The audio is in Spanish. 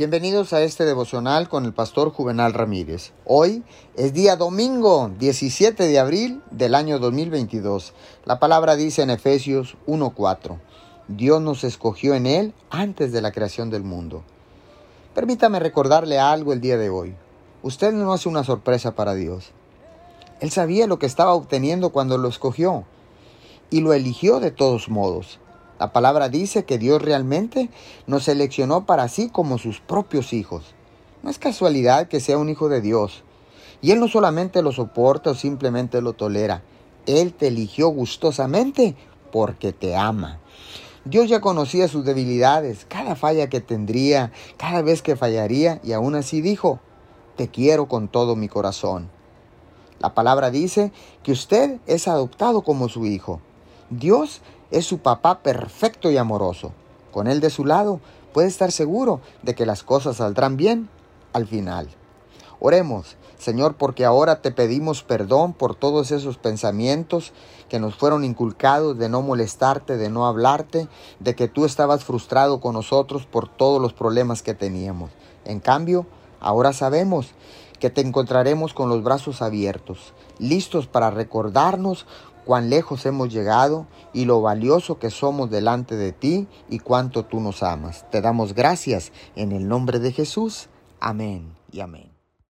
Bienvenidos a este devocional con el pastor Juvenal Ramírez. Hoy es día domingo 17 de abril del año 2022. La palabra dice en Efesios 1:4, Dios nos escogió en Él antes de la creación del mundo. Permítame recordarle algo el día de hoy. Usted no hace una sorpresa para Dios. Él sabía lo que estaba obteniendo cuando lo escogió y lo eligió de todos modos. La palabra dice que Dios realmente nos seleccionó para sí como sus propios hijos. No es casualidad que sea un hijo de Dios. Y Él no solamente lo soporta o simplemente lo tolera. Él te eligió gustosamente porque te ama. Dios ya conocía sus debilidades, cada falla que tendría, cada vez que fallaría, y aún así dijo, te quiero con todo mi corazón. La palabra dice que usted es adoptado como su hijo. Dios es su papá perfecto y amoroso. Con él de su lado, puede estar seguro de que las cosas saldrán bien al final. Oremos, Señor, porque ahora te pedimos perdón por todos esos pensamientos que nos fueron inculcados de no molestarte, de no hablarte, de que tú estabas frustrado con nosotros por todos los problemas que teníamos. En cambio, ahora sabemos que te encontraremos con los brazos abiertos, listos para recordarnos cuán lejos hemos llegado y lo valioso que somos delante de ti y cuánto tú nos amas. Te damos gracias en el nombre de Jesús. Amén y amén.